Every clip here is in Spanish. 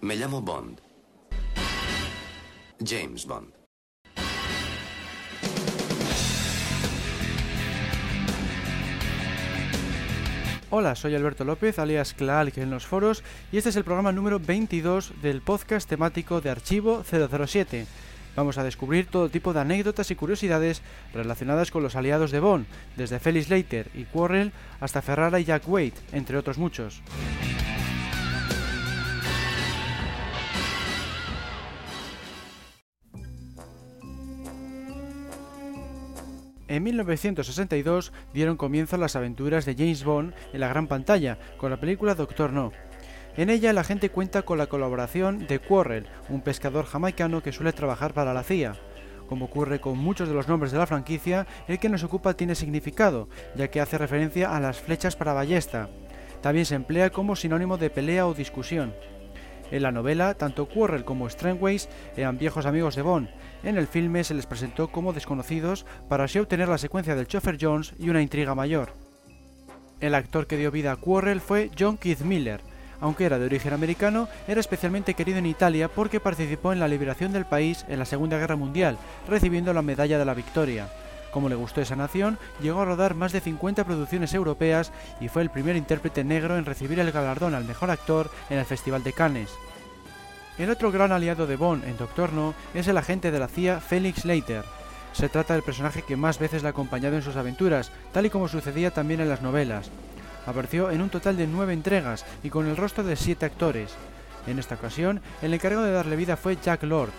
Me llamo Bond. James Bond. Hola, soy Alberto López, alias Clark en los foros, y este es el programa número 22 del podcast temático de Archivo 007. Vamos a descubrir todo tipo de anécdotas y curiosidades relacionadas con los aliados de Bond, desde Felix Leiter y Quarrel hasta Ferrara y Jack Wade, entre otros muchos. En 1962 dieron comienzo las aventuras de James Bond en la gran pantalla con la película Doctor No. En ella la gente cuenta con la colaboración de Quarrel, un pescador jamaicano que suele trabajar para la CIA. Como ocurre con muchos de los nombres de la franquicia, el que nos ocupa tiene significado, ya que hace referencia a las flechas para ballesta. También se emplea como sinónimo de pelea o discusión. En la novela, tanto Quarrel como Strangways eran viejos amigos de Bond. En el filme se les presentó como desconocidos para así obtener la secuencia del Chopper Jones y una intriga mayor. El actor que dio vida a Quarrel fue John Keith Miller. Aunque era de origen americano, era especialmente querido en Italia porque participó en la liberación del país en la Segunda Guerra Mundial, recibiendo la Medalla de la Victoria. Como le gustó esa nación, llegó a rodar más de 50 producciones europeas y fue el primer intérprete negro en recibir el galardón al mejor actor en el Festival de Cannes. El otro gran aliado de Bond en Doctor No es el agente de la CIA Felix Leiter. Se trata del personaje que más veces le ha acompañado en sus aventuras, tal y como sucedía también en las novelas. Apareció en un total de nueve entregas y con el rostro de siete actores. En esta ocasión, el encargado de darle vida fue Jack Lord,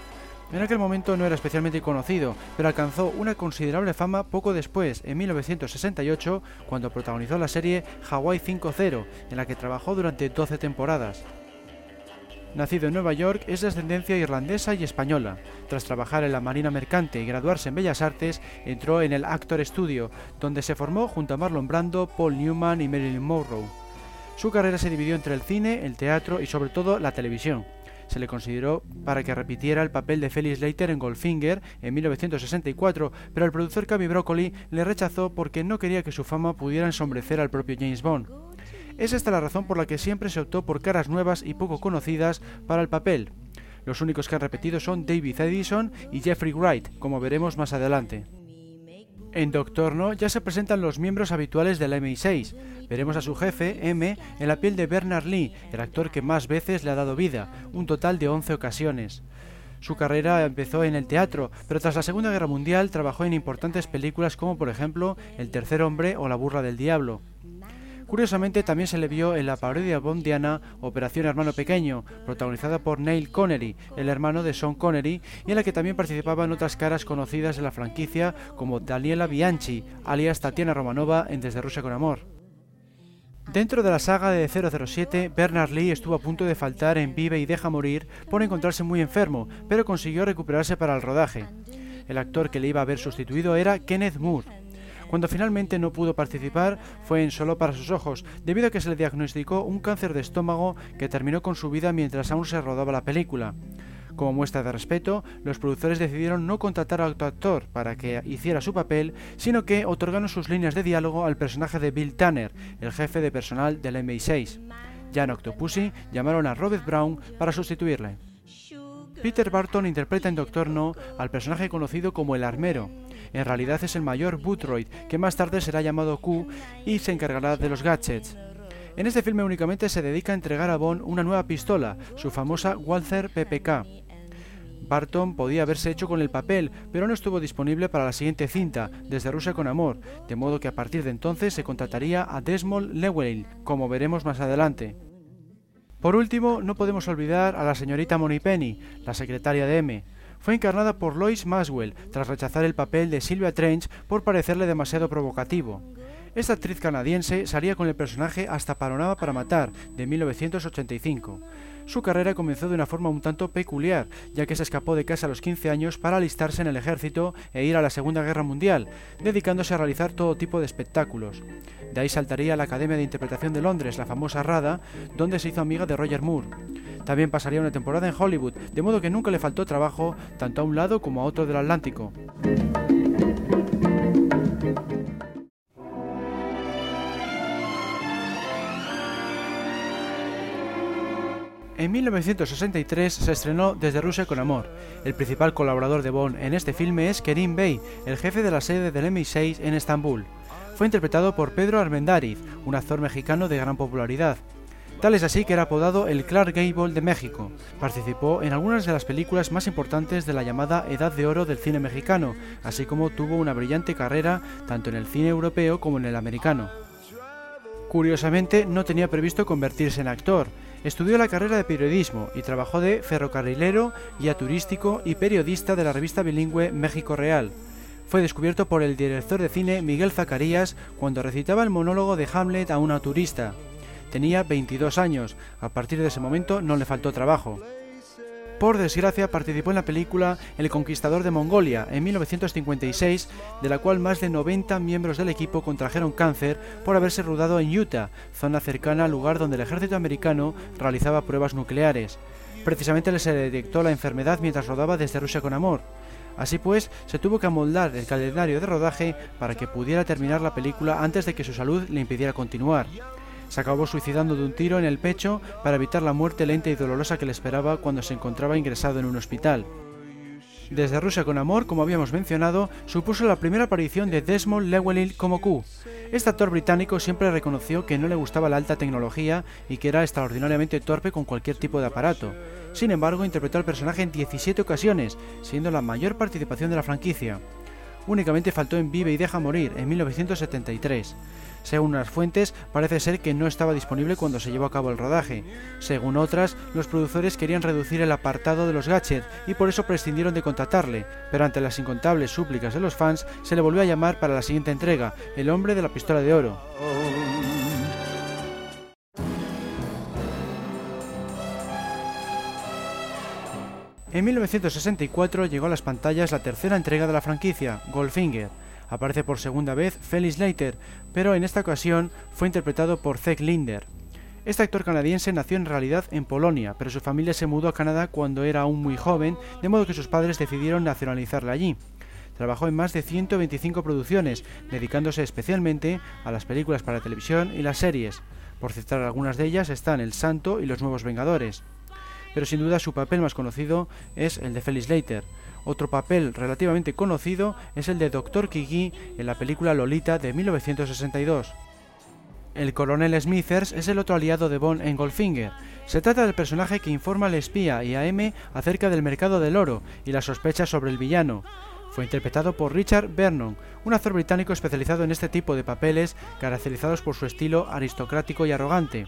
en aquel momento no era especialmente conocido, pero alcanzó una considerable fama poco después, en 1968, cuando protagonizó la serie Hawaii 5.0, en la que trabajó durante 12 temporadas. Nacido en Nueva York, es de ascendencia irlandesa y española. Tras trabajar en la Marina Mercante y graduarse en Bellas Artes, entró en el Actor Studio, donde se formó junto a Marlon Brando, Paul Newman y Marilyn Monroe. Su carrera se dividió entre el cine, el teatro y sobre todo la televisión se le consideró para que repitiera el papel de Felix Leiter en Goldfinger en 1964, pero el productor Cavi Broccoli le rechazó porque no quería que su fama pudiera ensombrecer al propio James Bond. Es esta la razón por la que siempre se optó por caras nuevas y poco conocidas para el papel. Los únicos que han repetido son David Edison y Jeffrey Wright, como veremos más adelante. En Doctor No ya se presentan los miembros habituales del MI6. Veremos a su jefe, M, en la piel de Bernard Lee, el actor que más veces le ha dado vida, un total de 11 ocasiones. Su carrera empezó en el teatro, pero tras la Segunda Guerra Mundial trabajó en importantes películas como por ejemplo El tercer hombre o La burra del diablo. Curiosamente también se le vio en la parodia bondiana Operación Hermano Pequeño, protagonizada por Neil Connery, el hermano de Sean Connery, y en la que también participaban otras caras conocidas de la franquicia como Daniela Bianchi, alias Tatiana Romanova en Desde Rusia con Amor. Dentro de la saga de 007, Bernard Lee estuvo a punto de faltar en Vive y Deja Morir por encontrarse muy enfermo, pero consiguió recuperarse para el rodaje. El actor que le iba a haber sustituido era Kenneth Moore. Cuando finalmente no pudo participar fue en Solo para sus ojos, debido a que se le diagnosticó un cáncer de estómago que terminó con su vida mientras aún se rodaba la película. Como muestra de respeto, los productores decidieron no contratar a otro actor para que hiciera su papel, sino que otorgaron sus líneas de diálogo al personaje de Bill Tanner, el jefe de personal del MI6. Ya en Octopussy llamaron a Robert Brown para sustituirle. Peter Barton interpreta en Doctor No al personaje conocido como el armero, en realidad es el mayor Boothroyd, que más tarde será llamado Q y se encargará de los gadgets. En este filme únicamente se dedica a entregar a Bond una nueva pistola, su famosa Walther PPK. Barton podía haberse hecho con el papel, pero no estuvo disponible para la siguiente cinta, Desde Rusia con Amor, de modo que a partir de entonces se contrataría a Desmond Llewellyn, como veremos más adelante. Por último, no podemos olvidar a la señorita Penny, la secretaria de M fue encarnada por Lois Maswell tras rechazar el papel de Sylvia Trench por parecerle demasiado provocativo. Esta actriz canadiense salía con el personaje hasta Panorama para Matar, de 1985. Su carrera comenzó de una forma un tanto peculiar, ya que se escapó de casa a los 15 años para alistarse en el ejército e ir a la Segunda Guerra Mundial, dedicándose a realizar todo tipo de espectáculos. De ahí saltaría a la Academia de Interpretación de Londres, la famosa RADA, donde se hizo amiga de Roger Moore. También pasaría una temporada en Hollywood, de modo que nunca le faltó trabajo tanto a un lado como a otro del Atlántico. En 1963 se estrenó Desde Rusia con Amor. El principal colaborador de Bond en este filme es Kerim Bey, el jefe de la sede del MI6 en Estambul. Fue interpretado por Pedro Armendáriz, un actor mexicano de gran popularidad. Tal es así que era apodado el Clark Gable de México. Participó en algunas de las películas más importantes de la llamada Edad de Oro del cine mexicano, así como tuvo una brillante carrera tanto en el cine europeo como en el americano. Curiosamente, no tenía previsto convertirse en actor, Estudió la carrera de periodismo y trabajó de ferrocarrilero, guía turístico y periodista de la revista bilingüe México Real. Fue descubierto por el director de cine Miguel Zacarías cuando recitaba el monólogo de Hamlet a una turista. Tenía 22 años, a partir de ese momento no le faltó trabajo. Por desgracia, participó en la película El Conquistador de Mongolia en 1956, de la cual más de 90 miembros del equipo contrajeron cáncer por haberse rodado en Utah, zona cercana al lugar donde el ejército americano realizaba pruebas nucleares. Precisamente le se detectó la enfermedad mientras rodaba desde Rusia con Amor. Así pues, se tuvo que amoldar el calendario de rodaje para que pudiera terminar la película antes de que su salud le impidiera continuar. Se acabó suicidando de un tiro en el pecho para evitar la muerte lenta y dolorosa que le esperaba cuando se encontraba ingresado en un hospital. Desde Rusia con Amor, como habíamos mencionado, supuso la primera aparición de Desmond Llewellyn como Q. Este actor británico siempre reconoció que no le gustaba la alta tecnología y que era extraordinariamente torpe con cualquier tipo de aparato. Sin embargo, interpretó al personaje en 17 ocasiones, siendo la mayor participación de la franquicia. Únicamente faltó en Vive y Deja Morir, en 1973. Según unas fuentes, parece ser que no estaba disponible cuando se llevó a cabo el rodaje. Según otras, los productores querían reducir el apartado de los gadgets y por eso prescindieron de contratarle, pero ante las incontables súplicas de los fans, se le volvió a llamar para la siguiente entrega, El hombre de la pistola de oro. En 1964 llegó a las pantallas la tercera entrega de la franquicia, Goldfinger, Aparece por segunda vez Felix Leiter, pero en esta ocasión fue interpretado por Zeg Linder. Este actor canadiense nació en realidad en Polonia, pero su familia se mudó a Canadá cuando era aún muy joven, de modo que sus padres decidieron nacionalizarle allí. Trabajó en más de 125 producciones, dedicándose especialmente a las películas para televisión y las series. Por citar algunas de ellas están El Santo y Los Nuevos Vengadores. Pero sin duda su papel más conocido es el de Felix Leiter, otro papel relativamente conocido es el de Dr. Kiki en la película Lolita de 1962. El coronel Smithers es el otro aliado de Bond en Goldfinger. Se trata del personaje que informa al espía y a M acerca del mercado del oro y las sospechas sobre el villano. Fue interpretado por Richard Vernon, un actor británico especializado en este tipo de papeles caracterizados por su estilo aristocrático y arrogante.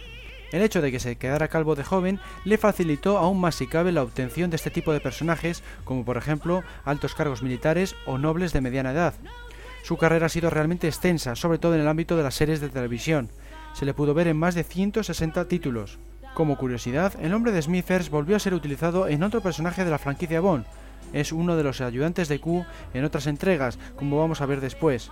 El hecho de que se quedara calvo de joven le facilitó aún más si cabe la obtención de este tipo de personajes, como por ejemplo altos cargos militares o nobles de mediana edad. Su carrera ha sido realmente extensa, sobre todo en el ámbito de las series de televisión. Se le pudo ver en más de 160 títulos. Como curiosidad, el nombre de Smithers volvió a ser utilizado en otro personaje de la franquicia Bond. Es uno de los ayudantes de Q en otras entregas, como vamos a ver después.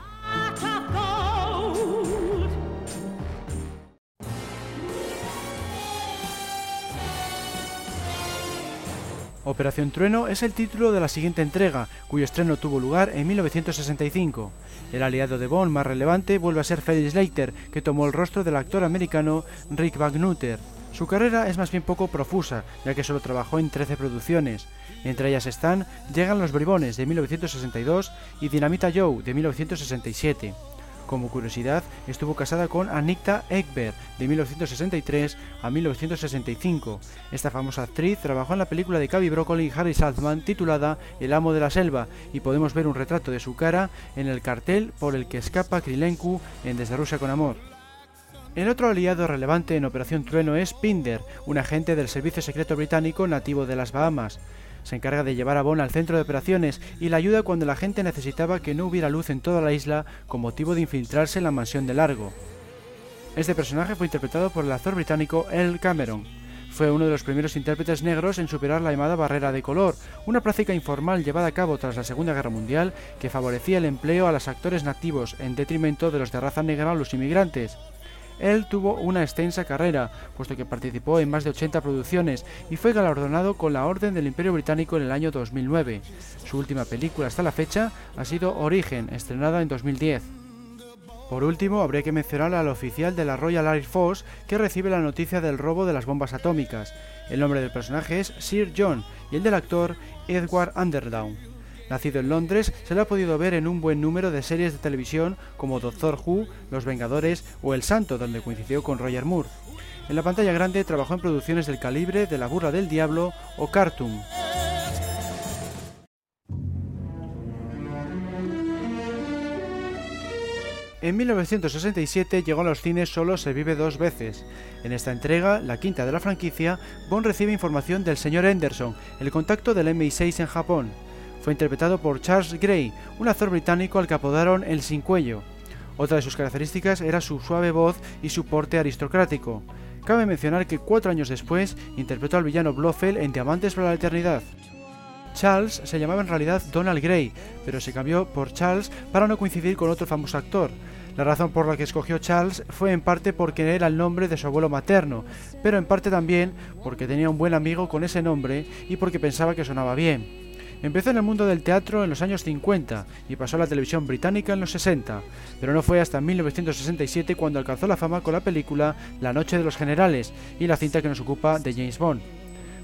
Operación Trueno es el título de la siguiente entrega, cuyo estreno tuvo lugar en 1965. El aliado de Bond más relevante vuelve a ser Felix Leiter, que tomó el rostro del actor americano Rick Wagnuter. Su carrera es más bien poco profusa, ya que solo trabajó en 13 producciones. Entre ellas están Llegan los Bribones de 1962 y Dinamita Joe de 1967. Como curiosidad, estuvo casada con Anita Ekberg de 1963 a 1965. Esta famosa actriz trabajó en la película de Cavi Broccoli y Harry Saltzman titulada El amo de la selva y podemos ver un retrato de su cara en el cartel por el que escapa Krilenku en Desde Rusia con Amor. El otro aliado relevante en Operación Trueno es Pinder, un agente del Servicio Secreto Británico nativo de las Bahamas. Se encarga de llevar a Bond al centro de operaciones y la ayuda cuando la gente necesitaba que no hubiera luz en toda la isla con motivo de infiltrarse en la mansión de Largo. Este personaje fue interpretado por el actor británico El Cameron. Fue uno de los primeros intérpretes negros en superar la llamada barrera de color, una práctica informal llevada a cabo tras la Segunda Guerra Mundial que favorecía el empleo a los actores nativos en detrimento de los de raza negra o los inmigrantes. Él tuvo una extensa carrera, puesto que participó en más de 80 producciones y fue galardonado con la Orden del Imperio Británico en el año 2009. Su última película hasta la fecha ha sido Origen, estrenada en 2010. Por último, habría que mencionar al oficial de la Royal Air Force que recibe la noticia del robo de las bombas atómicas. El nombre del personaje es Sir John y el del actor Edward Underdown. Nacido en Londres, se lo ha podido ver en un buen número de series de televisión como Doctor Who, Los Vengadores o El Santo, donde coincidió con Roger Moore. En la pantalla grande trabajó en producciones del calibre de La Burra del Diablo o Cartoon. En 1967 llegó a los cines Solo se vive dos veces. En esta entrega, la quinta de la franquicia, Bond recibe información del señor Henderson, el contacto del MI6 en Japón. Fue interpretado por Charles Gray, un actor británico al que apodaron el sin cuello. Otra de sus características era su suave voz y su porte aristocrático. Cabe mencionar que cuatro años después interpretó al villano Blofeld en Diamantes para la Eternidad. Charles se llamaba en realidad Donald Gray, pero se cambió por Charles para no coincidir con otro famoso actor. La razón por la que escogió Charles fue en parte porque era el nombre de su abuelo materno, pero en parte también porque tenía un buen amigo con ese nombre y porque pensaba que sonaba bien. Empezó en el mundo del teatro en los años 50 y pasó a la televisión británica en los 60, pero no fue hasta 1967 cuando alcanzó la fama con la película La Noche de los Generales y la cinta que nos ocupa de James Bond.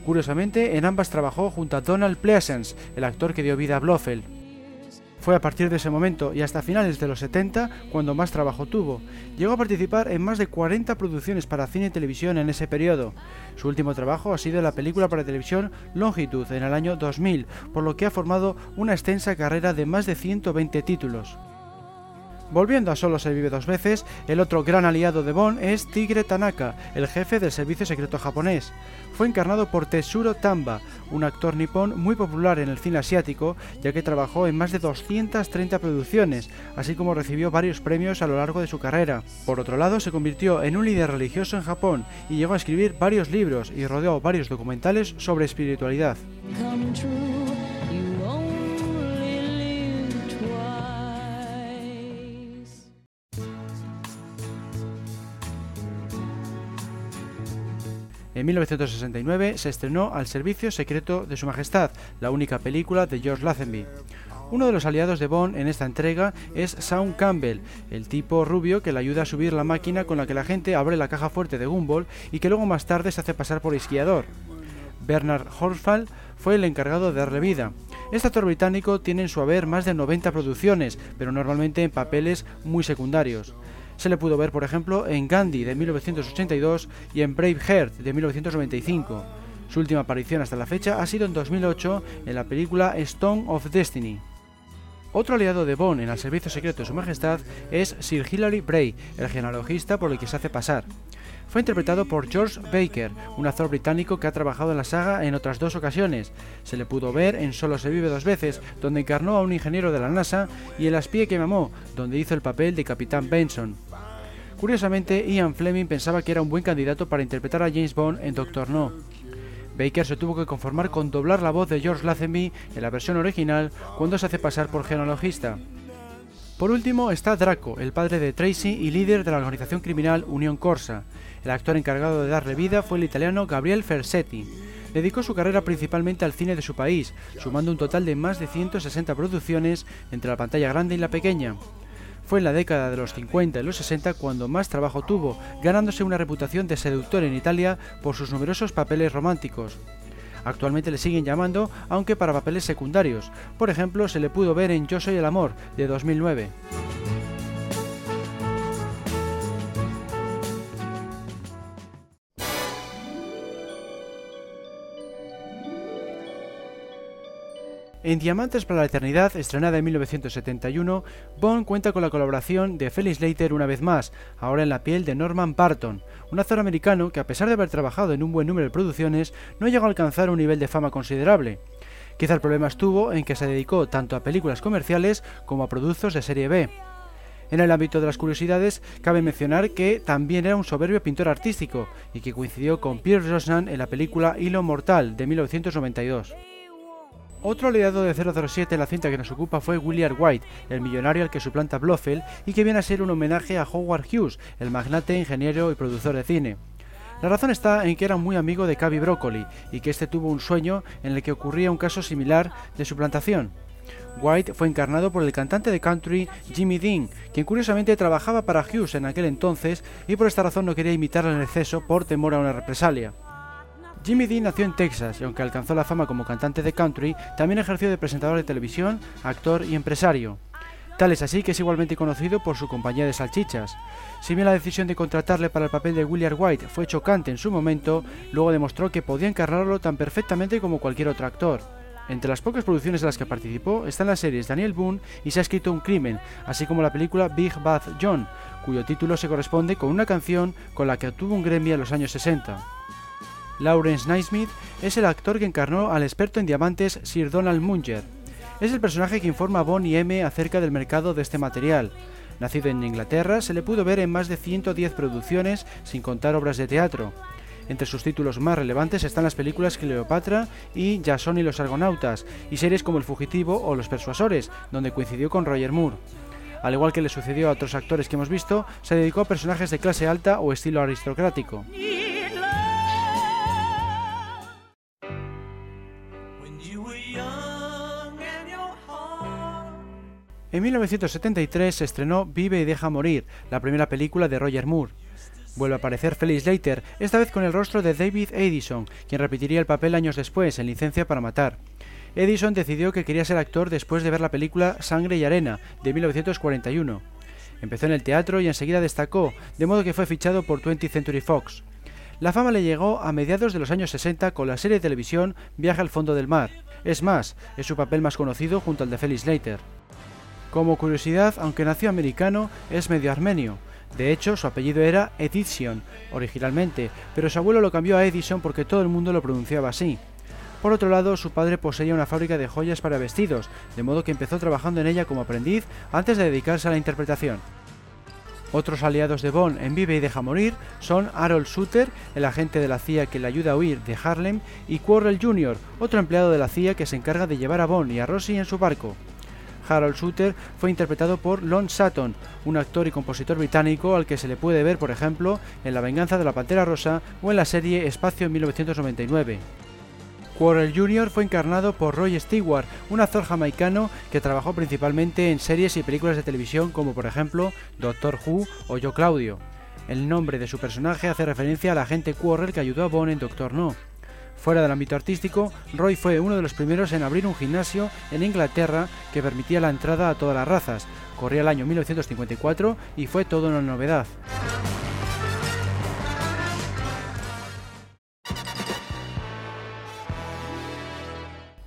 Curiosamente, en ambas trabajó junto a Donald Pleasence, el actor que dio vida a Blofeld. Fue a partir de ese momento y hasta finales de los 70 cuando más trabajo tuvo. Llegó a participar en más de 40 producciones para cine y televisión en ese periodo. Su último trabajo ha sido la película para televisión Longitud en el año 2000, por lo que ha formado una extensa carrera de más de 120 títulos. Volviendo a Solo se vive dos veces, el otro gran aliado de Bond es Tigre Tanaka, el jefe del servicio secreto japonés. Fue encarnado por Tetsuro Tamba, un actor nipón muy popular en el cine asiático, ya que trabajó en más de 230 producciones, así como recibió varios premios a lo largo de su carrera. Por otro lado, se convirtió en un líder religioso en Japón y llegó a escribir varios libros y rodeó varios documentales sobre espiritualidad. En 1969 se estrenó Al Servicio Secreto de Su Majestad, la única película de George Lazenby. Uno de los aliados de Bond en esta entrega es Sean Campbell, el tipo rubio que le ayuda a subir la máquina con la que la gente abre la caja fuerte de Gumball y que luego más tarde se hace pasar por esquiador. Bernard Horsfall fue el encargado de darle vida. Este actor británico tiene en su haber más de 90 producciones, pero normalmente en papeles muy secundarios. Se le pudo ver, por ejemplo, en Gandhi de 1982 y en Braveheart de 1995. Su última aparición hasta la fecha ha sido en 2008 en la película Stone of Destiny. Otro aliado de Bond en el servicio secreto de Su Majestad es Sir Hilary Bray, el genealogista por el que se hace pasar. Fue interpretado por George Baker, un actor británico que ha trabajado en la saga en otras dos ocasiones. Se le pudo ver en Solo se vive dos veces, donde encarnó a un ingeniero de la NASA, y en Las pie que mamó, donde hizo el papel de Capitán Benson. Curiosamente, Ian Fleming pensaba que era un buen candidato para interpretar a James Bond en Doctor No. Baker se tuvo que conformar con doblar la voz de George Lazenby en la versión original cuando se hace pasar por genealogista. Por último está Draco, el padre de Tracy y líder de la organización criminal Unión Corsa. El actor encargado de darle vida fue el italiano Gabriel Fersetti. Dedicó su carrera principalmente al cine de su país, sumando un total de más de 160 producciones entre la pantalla grande y la pequeña. Fue en la década de los 50 y los 60 cuando más trabajo tuvo, ganándose una reputación de seductor en Italia por sus numerosos papeles románticos. Actualmente le siguen llamando, aunque para papeles secundarios. Por ejemplo, se le pudo ver en Yo soy el amor, de 2009. En Diamantes para la Eternidad, estrenada en 1971, Bond cuenta con la colaboración de Felix Leiter una vez más, ahora en la piel de Norman Barton, un actor americano que a pesar de haber trabajado en un buen número de producciones, no llegó a alcanzar un nivel de fama considerable. Quizá el problema estuvo en que se dedicó tanto a películas comerciales como a productos de serie B. En el ámbito de las curiosidades, cabe mencionar que también era un soberbio pintor artístico y que coincidió con Pierre Brosnan en la película Hilo Mortal de 1992. Otro aliado de 007 en la cinta que nos ocupa fue William White, el millonario al que suplanta Blofeld y que viene a ser un homenaje a Howard Hughes, el magnate, ingeniero y productor de cine. La razón está en que era muy amigo de Cavi Broccoli y que este tuvo un sueño en el que ocurría un caso similar de suplantación. White fue encarnado por el cantante de country Jimmy Dean, quien curiosamente trabajaba para Hughes en aquel entonces y por esta razón no quería imitarlo en exceso por temor a una represalia. Jimmy Dean nació en Texas y aunque alcanzó la fama como cantante de country, también ejerció de presentador de televisión, actor y empresario. Tal es así que es igualmente conocido por su compañía de salchichas. Si bien la decisión de contratarle para el papel de William White fue chocante en su momento, luego demostró que podía encarnarlo tan perfectamente como cualquier otro actor. Entre las pocas producciones en las que participó están las series Daniel Boone y Se ha escrito un crimen, así como la película Big Bad John, cuyo título se corresponde con una canción con la que obtuvo un Grammy en los años 60. Lawrence Naismith es el actor que encarnó al experto en diamantes Sir Donald Munger. Es el personaje que informa a Bond y M acerca del mercado de este material. Nacido en Inglaterra, se le pudo ver en más de 110 producciones, sin contar obras de teatro. Entre sus títulos más relevantes están las películas Cleopatra y Jason y los Argonautas, y series como El Fugitivo o Los Persuasores, donde coincidió con Roger Moore. Al igual que le sucedió a otros actores que hemos visto, se dedicó a personajes de clase alta o estilo aristocrático. En 1973 se estrenó Vive y deja morir, la primera película de Roger Moore. Vuelve a aparecer Felix Leiter, esta vez con el rostro de David Edison, quien repetiría el papel años después en Licencia para Matar. Edison decidió que quería ser actor después de ver la película Sangre y Arena, de 1941. Empezó en el teatro y enseguida destacó, de modo que fue fichado por 20th Century Fox. La fama le llegó a mediados de los años 60 con la serie de televisión Viaje al fondo del mar. Es más, es su papel más conocido junto al de Felix Leiter. Como curiosidad, aunque nació americano, es medio armenio. De hecho, su apellido era Edition originalmente, pero su abuelo lo cambió a Edison porque todo el mundo lo pronunciaba así. Por otro lado, su padre poseía una fábrica de joyas para vestidos, de modo que empezó trabajando en ella como aprendiz antes de dedicarse a la interpretación. Otros aliados de Bond en Vive y Deja Morir son Harold Sutter, el agente de la CIA que le ayuda a huir de Harlem, y Quarrel Jr., otro empleado de la CIA que se encarga de llevar a Bond y a Rosie en su barco. Harold Sutter fue interpretado por Lon Sutton, un actor y compositor británico al que se le puede ver, por ejemplo, en La venganza de la Pantera Rosa o en la serie Espacio en 1999. Quarrel Jr. fue encarnado por Roy Stewart, un actor jamaicano que trabajó principalmente en series y películas de televisión como por ejemplo Doctor Who o Yo Claudio. El nombre de su personaje hace referencia al agente Quarrel que ayudó a Bond en Doctor No. Fuera del ámbito artístico, Roy fue uno de los primeros en abrir un gimnasio en Inglaterra que permitía la entrada a todas las razas. Corría el año 1954 y fue toda una novedad.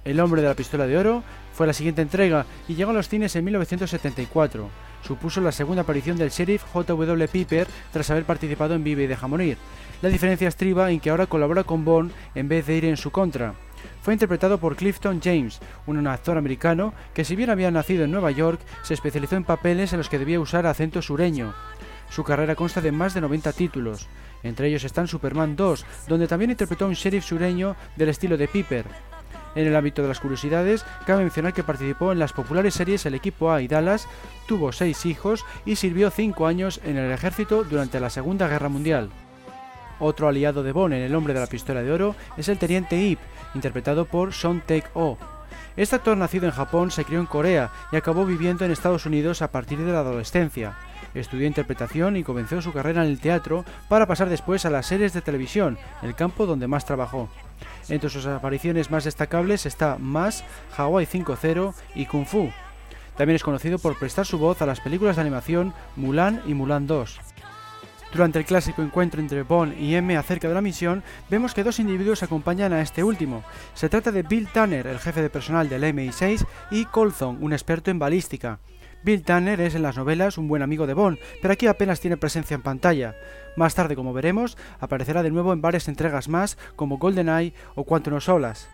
El hombre de la pistola de oro fue la siguiente entrega y llegó a los cines en 1974. Supuso la segunda aparición del sheriff J.W. Piper tras haber participado en Vive y Deja Morir. La diferencia estriba en que ahora colabora con Bond en vez de ir en su contra. Fue interpretado por Clifton James, un actor americano que si bien había nacido en Nueva York, se especializó en papeles en los que debía usar acento sureño. Su carrera consta de más de 90 títulos. Entre ellos están Superman 2, donde también interpretó un sheriff sureño del estilo de Piper. En el ámbito de las curiosidades, cabe mencionar que participó en las populares series El equipo A y Dallas, tuvo seis hijos y sirvió cinco años en el ejército durante la Segunda Guerra Mundial. Otro aliado de Bond en El hombre de la pistola de oro es el teniente Ip, interpretado por Son Taek-o. Este actor nacido en Japón se crió en Corea y acabó viviendo en Estados Unidos a partir de la adolescencia. Estudió interpretación y comenzó su carrera en el teatro para pasar después a las series de televisión, el campo donde más trabajó. Entre sus apariciones más destacables está Más, Hawaii 5.0 y Kung Fu. También es conocido por prestar su voz a las películas de animación Mulan y Mulan 2. Durante el clásico encuentro entre Bond y M acerca de la misión, vemos que dos individuos acompañan a este último. Se trata de Bill Tanner, el jefe de personal del MI6, y Colson, un experto en balística. Bill Tanner es en las novelas un buen amigo de Bond, pero aquí apenas tiene presencia en pantalla. Más tarde, como veremos, aparecerá de nuevo en varias entregas más, como GoldenEye o Quantum of Solace.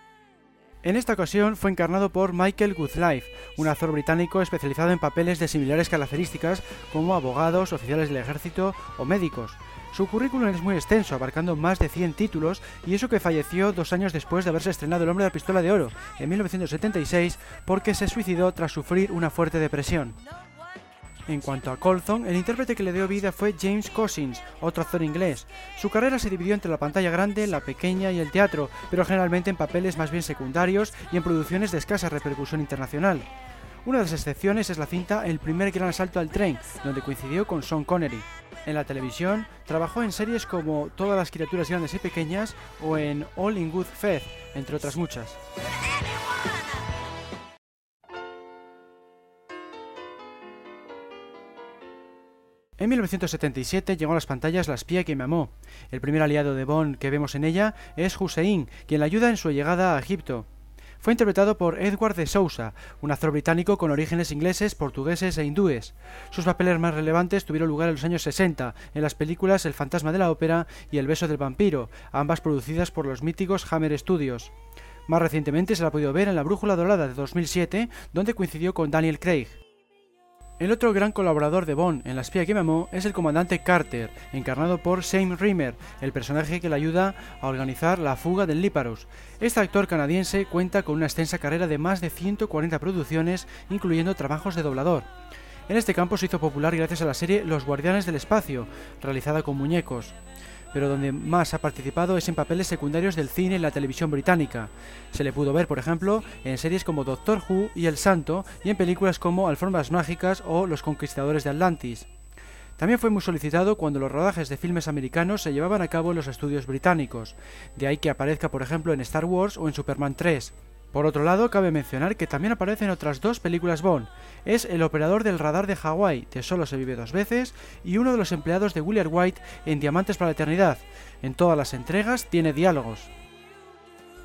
En esta ocasión fue encarnado por Michael Goodlife, un actor británico especializado en papeles de similares características como abogados, oficiales del ejército o médicos. Su currículum es muy extenso, abarcando más de 100 títulos, y eso que falleció dos años después de haberse estrenado El hombre de la pistola de oro, en 1976, porque se suicidó tras sufrir una fuerte depresión. En cuanto a Colton, el intérprete que le dio vida fue James Cousins, otro actor inglés. Su carrera se dividió entre la pantalla grande, la pequeña y el teatro, pero generalmente en papeles más bien secundarios y en producciones de escasa repercusión internacional. Una de las excepciones es la cinta El primer gran asalto al tren, donde coincidió con Sean Connery. En la televisión, trabajó en series como Todas las criaturas grandes y pequeñas o en All in Good Faith, entre otras muchas. En 1977 llegó a las pantallas La espía que me amó. El primer aliado de Bond que vemos en ella es Hussein, quien la ayuda en su llegada a Egipto. Fue interpretado por Edward de Sousa, un actor británico con orígenes ingleses, portugueses e hindúes. Sus papeles más relevantes tuvieron lugar en los años 60, en las películas El fantasma de la ópera y El beso del vampiro, ambas producidas por los míticos Hammer Studios. Más recientemente se la ha podido ver en La Brújula Dorada de 2007, donde coincidió con Daniel Craig. El otro gran colaborador de Bond en La espía que me es el comandante Carter, encarnado por Sam Rimmer, el personaje que le ayuda a organizar la fuga del Líparos. Este actor canadiense cuenta con una extensa carrera de más de 140 producciones, incluyendo trabajos de doblador. En este campo se hizo popular gracias a la serie Los Guardianes del Espacio, realizada con muñecos pero donde más ha participado es en papeles secundarios del cine y la televisión británica. Se le pudo ver, por ejemplo, en series como Doctor Who y El Santo, y en películas como Alfombras Mágicas o Los Conquistadores de Atlantis. También fue muy solicitado cuando los rodajes de filmes americanos se llevaban a cabo en los estudios británicos, de ahí que aparezca por ejemplo en Star Wars o en Superman 3. Por otro lado, cabe mencionar que también aparece en otras dos películas Bond. Es el operador del radar de Hawái, de Solo se vive dos veces, y uno de los empleados de William White en Diamantes para la Eternidad. En todas las entregas tiene diálogos.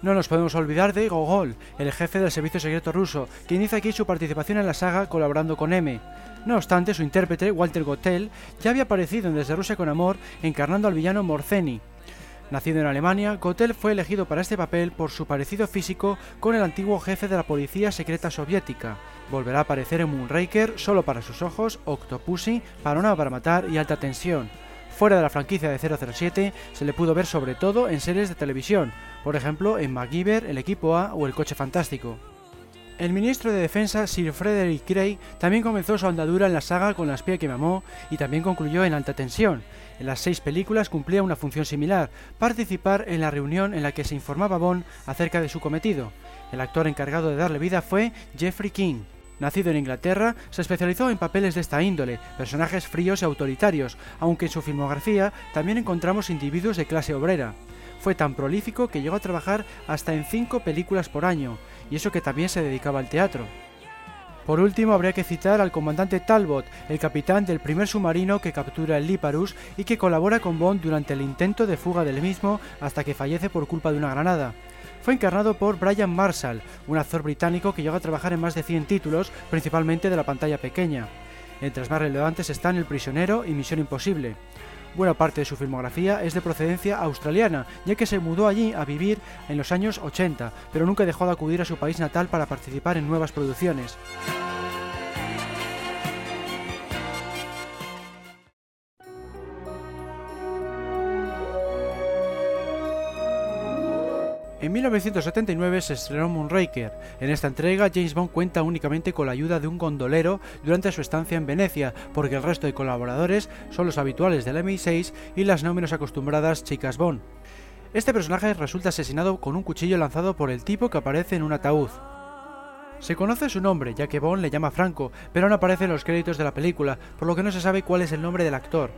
No nos podemos olvidar de Gogol, el jefe del servicio secreto ruso, que inicia aquí su participación en la saga colaborando con M. No obstante, su intérprete, Walter Gottel, ya había aparecido en Desde Rusia con Amor, encarnando al villano Morzeni. Nacido en Alemania, Gotel fue elegido para este papel por su parecido físico con el antiguo jefe de la policía secreta soviética. Volverá a aparecer en Moonraker, Solo para sus ojos, Octopussy, Panorama para matar y Alta tensión. Fuera de la franquicia de 007, se le pudo ver sobre todo en series de televisión, por ejemplo en MacGyver, El Equipo A o El Coche Fantástico. El ministro de Defensa Sir Frederick Grey también comenzó su andadura en la saga con La espía que me amó y también concluyó en Alta Tensión. En las seis películas cumplía una función similar, participar en la reunión en la que se informaba Bond acerca de su cometido. El actor encargado de darle vida fue Jeffrey King. Nacido en Inglaterra, se especializó en papeles de esta índole, personajes fríos y autoritarios, aunque en su filmografía también encontramos individuos de clase obrera. Fue tan prolífico que llegó a trabajar hasta en cinco películas por año, y eso que también se dedicaba al teatro. Por último, habría que citar al comandante Talbot, el capitán del primer submarino que captura el Liparus y que colabora con Bond durante el intento de fuga del mismo hasta que fallece por culpa de una granada. Fue encarnado por Brian Marshall, un actor británico que llegó a trabajar en más de 100 títulos, principalmente de la pantalla pequeña. Entre las más relevantes están El prisionero y Misión Imposible. Buena parte de su filmografía es de procedencia australiana, ya que se mudó allí a vivir en los años 80, pero nunca dejó de acudir a su país natal para participar en nuevas producciones. En 1979 se estrenó Moonraker. En esta entrega, James Bond cuenta únicamente con la ayuda de un gondolero durante su estancia en Venecia, porque el resto de colaboradores son los habituales del MI6 y las no menos acostumbradas chicas Bond. Este personaje resulta asesinado con un cuchillo lanzado por el tipo que aparece en un ataúd. Se conoce su nombre, ya que Bond le llama Franco, pero no aparece en los créditos de la película, por lo que no se sabe cuál es el nombre del actor.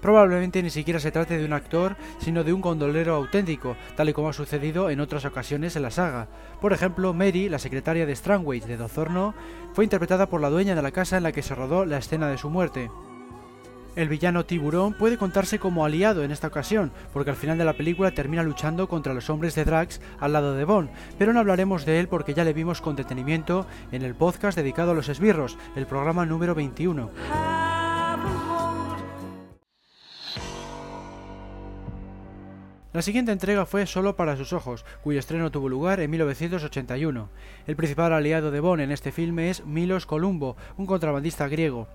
Probablemente ni siquiera se trate de un actor, sino de un gondolero auténtico, tal y como ha sucedido en otras ocasiones en la saga. Por ejemplo, Mary, la secretaria de Strangways de Dozorno, fue interpretada por la dueña de la casa en la que se rodó la escena de su muerte. El villano Tiburón puede contarse como aliado en esta ocasión, porque al final de la película termina luchando contra los hombres de Drax al lado de Bond, pero no hablaremos de él porque ya le vimos con detenimiento en el podcast dedicado a los esbirros, el programa número 21. La siguiente entrega fue Solo para sus ojos, cuyo estreno tuvo lugar en 1981. El principal aliado de Bond en este filme es Milos Columbo, un contrabandista griego.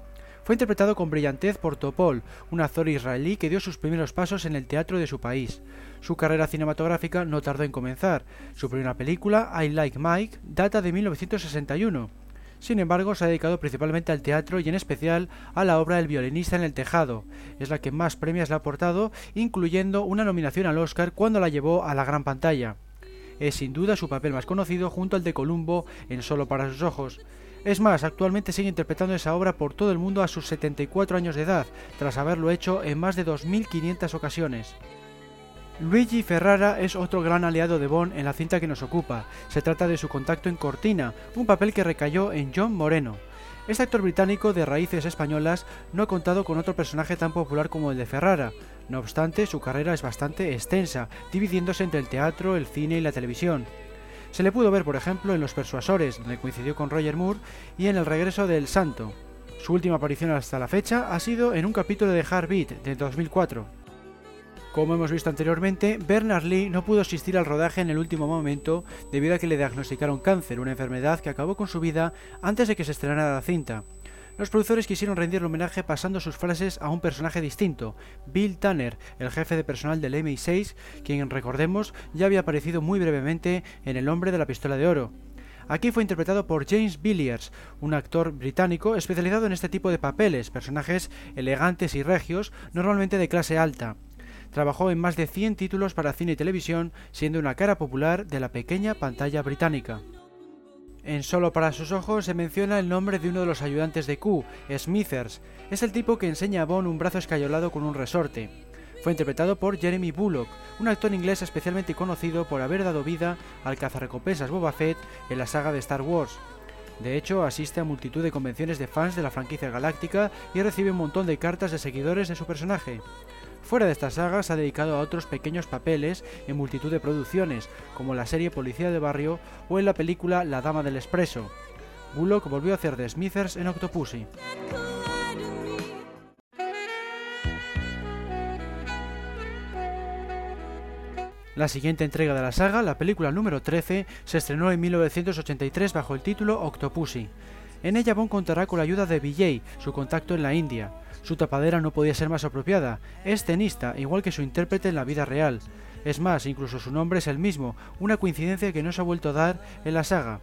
Fue interpretado con brillantez por Topol, un actor israelí que dio sus primeros pasos en el teatro de su país. Su carrera cinematográfica no tardó en comenzar. Su primera película, I Like Mike, data de 1961. Sin embargo, se ha dedicado principalmente al teatro y en especial a la obra El violinista en el tejado. Es la que más premios le ha aportado, incluyendo una nominación al Oscar cuando la llevó a la gran pantalla. Es sin duda su papel más conocido junto al de Columbo en Solo para sus ojos. Es más, actualmente sigue interpretando esa obra por todo el mundo a sus 74 años de edad, tras haberlo hecho en más de 2.500 ocasiones. Luigi Ferrara es otro gran aliado de Bond en la cinta que nos ocupa. Se trata de su contacto en Cortina, un papel que recayó en John Moreno. Este actor británico de raíces españolas no ha contado con otro personaje tan popular como el de Ferrara. No obstante, su carrera es bastante extensa, dividiéndose entre el teatro, el cine y la televisión. Se le pudo ver, por ejemplo, en Los Persuasores, donde coincidió con Roger Moore, y en El Regreso del Santo. Su última aparición hasta la fecha ha sido en un capítulo de Heartbeat de 2004. Como hemos visto anteriormente, Bernard Lee no pudo asistir al rodaje en el último momento debido a que le diagnosticaron cáncer, una enfermedad que acabó con su vida antes de que se estrenara la cinta. Los productores quisieron rendirle homenaje pasando sus frases a un personaje distinto, Bill Tanner, el jefe de personal del MI6, quien recordemos ya había aparecido muy brevemente en El hombre de la pistola de oro. Aquí fue interpretado por James Villiers, un actor británico especializado en este tipo de papeles, personajes elegantes y regios, normalmente de clase alta. Trabajó en más de 100 títulos para cine y televisión, siendo una cara popular de la pequeña pantalla británica. En Solo para sus ojos se menciona el nombre de uno de los ayudantes de Q, Smithers. Es el tipo que enseña a Bond un brazo escayolado con un resorte. Fue interpretado por Jeremy Bullock, un actor inglés especialmente conocido por haber dado vida al cazarrecompensas Boba Fett en la saga de Star Wars. De hecho, asiste a multitud de convenciones de fans de la franquicia galáctica y recibe un montón de cartas de seguidores de su personaje. Fuera de esta saga se ha dedicado a otros pequeños papeles en multitud de producciones, como la serie Policía de Barrio o en la película La Dama del Expreso. Bullock volvió a hacer de Smithers en Octopussy. La siguiente entrega de la saga, la película número 13, se estrenó en 1983 bajo el título Octopussy. En ella Bond contará con la ayuda de Vijay, su contacto en la India. Su tapadera no podía ser más apropiada. Es tenista, igual que su intérprete en la vida real. Es más, incluso su nombre es el mismo, una coincidencia que no se ha vuelto a dar en la saga.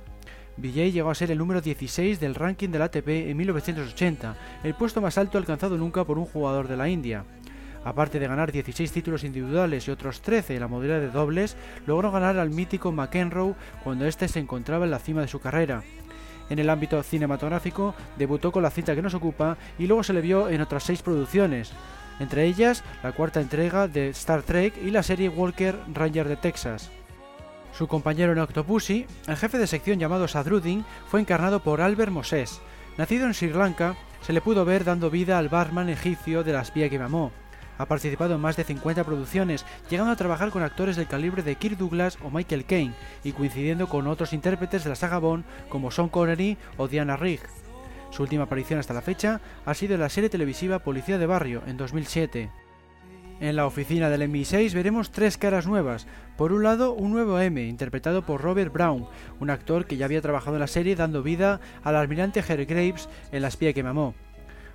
Vijay llegó a ser el número 16 del ranking del ATP en 1980, el puesto más alto alcanzado nunca por un jugador de la India. Aparte de ganar 16 títulos individuales y otros 13 en la modalidad de dobles, logró ganar al mítico McEnroe cuando éste se encontraba en la cima de su carrera. En el ámbito cinematográfico debutó con la cinta que nos ocupa y luego se le vio en otras seis producciones, entre ellas la cuarta entrega de Star Trek y la serie Walker Ranger de Texas. Su compañero en Octopussy, el jefe de sección llamado Sadruddin, fue encarnado por Albert Moses. Nacido en Sri Lanka, se le pudo ver dando vida al barman egipcio de la espía que mamó. Ha participado en más de 50 producciones, llegando a trabajar con actores del calibre de Kirk Douglas o Michael Caine, y coincidiendo con otros intérpretes de la saga Bond como Sean Connery o Diana Rigg. Su última aparición hasta la fecha ha sido en la serie televisiva Policía de Barrio en 2007. En la oficina del MI6 veremos tres caras nuevas. Por un lado, un nuevo M, interpretado por Robert Brown, un actor que ya había trabajado en la serie dando vida al almirante Her Graves en La espía que mamó.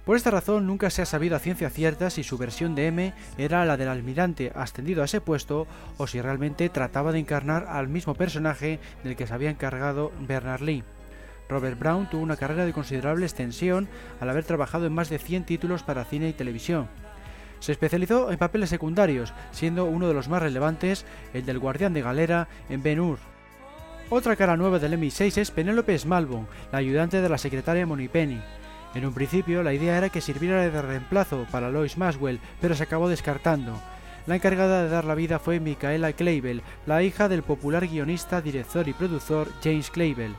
Por esta razón nunca se ha sabido a ciencia cierta si su versión de M era la del almirante ascendido a ese puesto o si realmente trataba de encarnar al mismo personaje del que se había encargado Bernard Lee. Robert Brown tuvo una carrera de considerable extensión al haber trabajado en más de 100 títulos para cine y televisión. Se especializó en papeles secundarios, siendo uno de los más relevantes el del guardián de galera en Ben Hur. Otra cara nueva del MI6 es Penélope Smalbone, la ayudante de la secretaria Penny. En un principio la idea era que sirviera de reemplazo para Lois Maxwell, pero se acabó descartando. La encargada de dar la vida fue Micaela Clavel, la hija del popular guionista, director y productor James Clavel.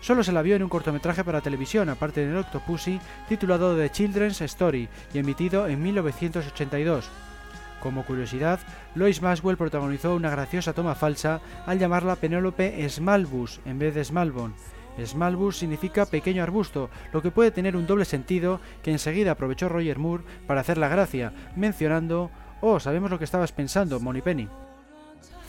Solo se la vio en un cortometraje para televisión, aparte de Octopussy, titulado The Children's Story y emitido en 1982. Como curiosidad, Lois Maxwell protagonizó una graciosa toma falsa al llamarla Penélope Smalbus en vez de Smalbone, Smallbush significa pequeño arbusto, lo que puede tener un doble sentido que enseguida aprovechó Roger Moore para hacer la gracia, mencionando, oh, sabemos lo que estabas pensando, Penny.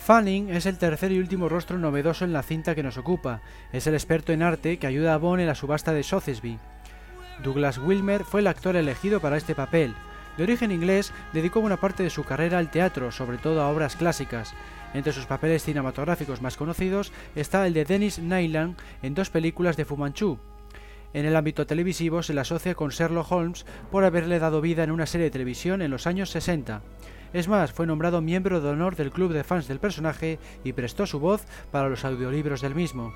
Fanning es el tercer y último rostro novedoso en la cinta que nos ocupa. Es el experto en arte que ayuda a Bond en la subasta de Sotheby. Douglas Wilmer fue el actor elegido para este papel. De origen inglés, dedicó buena parte de su carrera al teatro, sobre todo a obras clásicas. Entre sus papeles cinematográficos más conocidos está el de Dennis Nyland en dos películas de Fu Manchu. En el ámbito televisivo se le asocia con Sherlock Holmes por haberle dado vida en una serie de televisión en los años 60. Es más, fue nombrado miembro de honor del club de fans del personaje y prestó su voz para los audiolibros del mismo.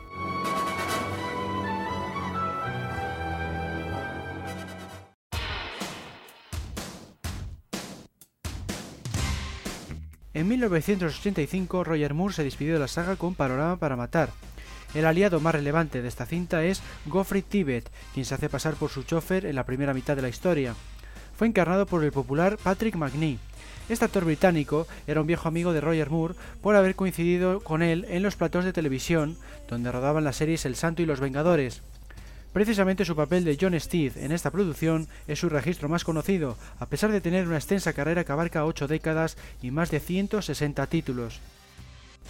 En 1985, Roger Moore se despidió de la saga con Panorama para Matar. El aliado más relevante de esta cinta es Geoffrey Tibet, quien se hace pasar por su chofer en la primera mitad de la historia. Fue encarnado por el popular Patrick McNee. Este actor británico era un viejo amigo de Roger Moore por haber coincidido con él en los platós de televisión, donde rodaban las series El Santo y los Vengadores. Precisamente su papel de John Steed en esta producción es su registro más conocido, a pesar de tener una extensa carrera que abarca 8 décadas y más de 160 títulos.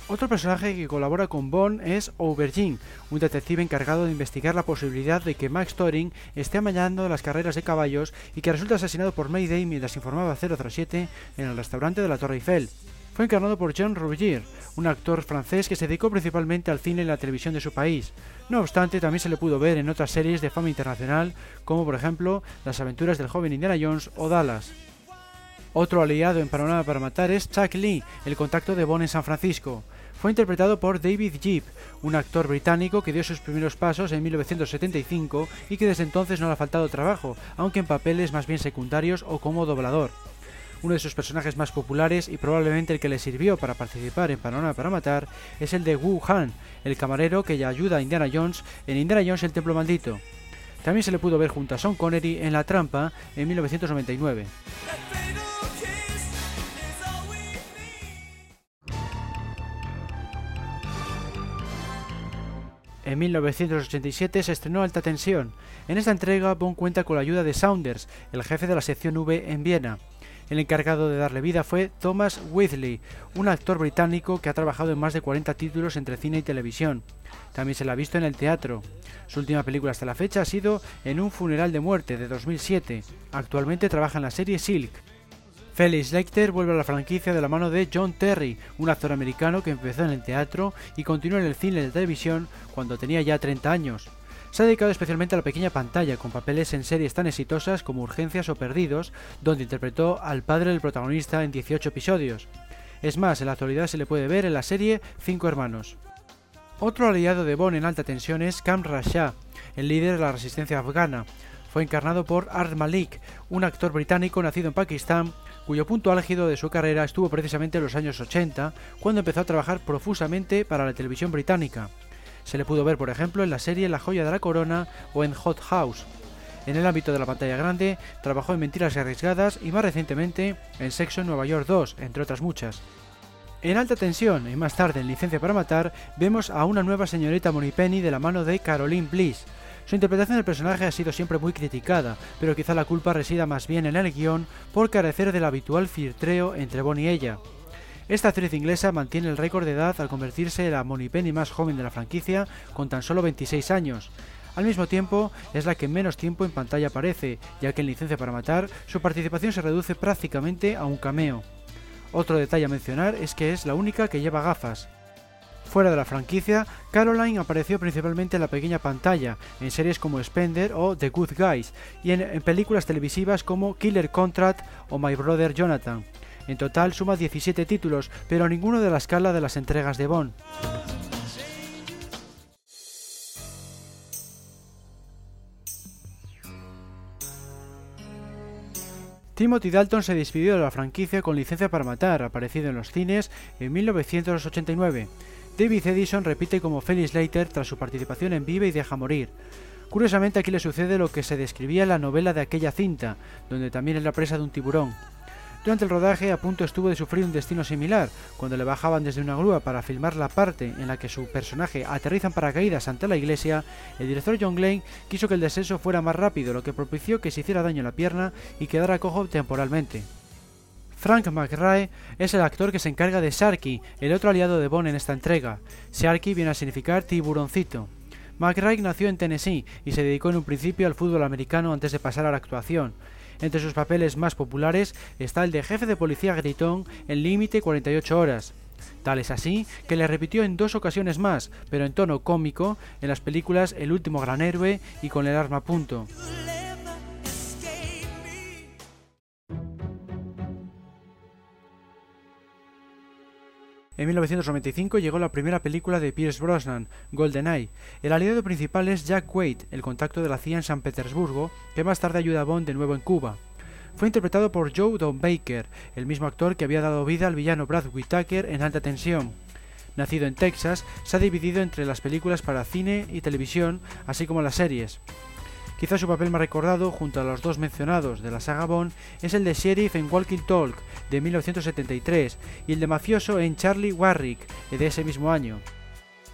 Otro personaje que colabora con Bond es Aubergine, un detective encargado de investigar la posibilidad de que Max Thoring esté amañando las carreras de caballos y que resulta asesinado por Mayday mientras informaba 007 en el restaurante de la Torre Eiffel. Fue encarnado por Jean Rougier, un actor francés que se dedicó principalmente al cine y la televisión de su país. No obstante, también se le pudo ver en otras series de fama internacional, como por ejemplo Las aventuras del joven Indiana Jones o Dallas. Otro aliado en Panorama para Matar es Chuck Lee, el contacto de Bond en San Francisco. Fue interpretado por David Jeep, un actor británico que dio sus primeros pasos en 1975 y que desde entonces no le ha faltado trabajo, aunque en papeles más bien secundarios o como doblador. Uno de sus personajes más populares y probablemente el que le sirvió para participar en Panorama para Matar es el de Wu Han, el camarero que ya ayuda a Indiana Jones en Indiana Jones el Templo Maldito. También se le pudo ver junto a Sean Connery en La Trampa en 1999. En 1987 se estrenó Alta Tensión. En esta entrega, Bond cuenta con la ayuda de Saunders, el jefe de la sección V en Viena. El encargado de darle vida fue Thomas Whitley, un actor británico que ha trabajado en más de 40 títulos entre cine y televisión. También se la ha visto en el teatro. Su última película hasta la fecha ha sido En un funeral de muerte de 2007. Actualmente trabaja en la serie Silk. Felix Leiter vuelve a la franquicia de la mano de John Terry, un actor americano que empezó en el teatro y continuó en el cine y la televisión cuando tenía ya 30 años. Se ha dedicado especialmente a la pequeña pantalla, con papeles en series tan exitosas como Urgencias o Perdidos, donde interpretó al padre del protagonista en 18 episodios. Es más, en la actualidad se le puede ver en la serie Cinco Hermanos. Otro aliado de Bond en alta tensión es Kam Rasha, el líder de la resistencia afgana. Fue encarnado por Art Malik, un actor británico nacido en Pakistán, cuyo punto álgido de su carrera estuvo precisamente en los años 80, cuando empezó a trabajar profusamente para la televisión británica. Se le pudo ver, por ejemplo, en la serie La joya de la corona o en Hot House. En el ámbito de la pantalla grande, trabajó en Mentiras arriesgadas y más recientemente en Sexo en Nueva York 2, entre otras muchas. En alta tensión y más tarde en Licencia para Matar, vemos a una nueva señorita Penny de la mano de Caroline Bliss. Su interpretación del personaje ha sido siempre muy criticada, pero quizá la culpa resida más bien en el guion por carecer del habitual filtreo entre Bonnie y ella. Esta actriz inglesa mantiene el récord de edad al convertirse en la Penny más joven de la franquicia con tan solo 26 años. Al mismo tiempo, es la que menos tiempo en pantalla aparece, ya que en Licencia para Matar su participación se reduce prácticamente a un cameo. Otro detalle a mencionar es que es la única que lleva gafas. Fuera de la franquicia, Caroline apareció principalmente en la pequeña pantalla, en series como Spender o The Good Guys, y en películas televisivas como Killer Contract o My Brother Jonathan. En total suma 17 títulos, pero ninguno de la escala de las entregas de Bond. Timothy Dalton se despidió de la franquicia con licencia para matar, aparecido en los cines en 1989. David Edison repite como Felix Leiter tras su participación en Vive y Deja Morir. Curiosamente aquí le sucede lo que se describía en la novela de aquella cinta, donde también es la presa de un tiburón. Durante el rodaje a punto estuvo de sufrir un destino similar, cuando le bajaban desde una grúa para filmar la parte en la que su personaje aterriza en paracaídas ante la iglesia, el director John Glenn quiso que el descenso fuera más rápido, lo que propició que se hiciera daño en la pierna y quedara cojo temporalmente. Frank McRae es el actor que se encarga de Sharky, el otro aliado de Bond en esta entrega. Sharky viene a significar tiburoncito. McRae nació en Tennessee y se dedicó en un principio al fútbol americano antes de pasar a la actuación. Entre sus papeles más populares está el de jefe de policía gritón en Límite 48 horas. Tal es así que le repitió en dos ocasiones más, pero en tono cómico, en las películas El último gran héroe y Con el arma a punto. En 1995 llegó la primera película de Pierce Brosnan, GoldenEye. El aliado principal es Jack Wade, el contacto de la CIA en San Petersburgo, que más tarde ayuda a Bond de nuevo en Cuba. Fue interpretado por Joe Don Baker, el mismo actor que había dado vida al villano Brad Whitaker en Alta Tensión. Nacido en Texas, se ha dividido entre las películas para cine y televisión, así como las series. Quizá su papel más recordado, junto a los dos mencionados de la saga Bond, es el de sheriff en Walking Talk de 1973 y el de mafioso en Charlie Warwick de ese mismo año.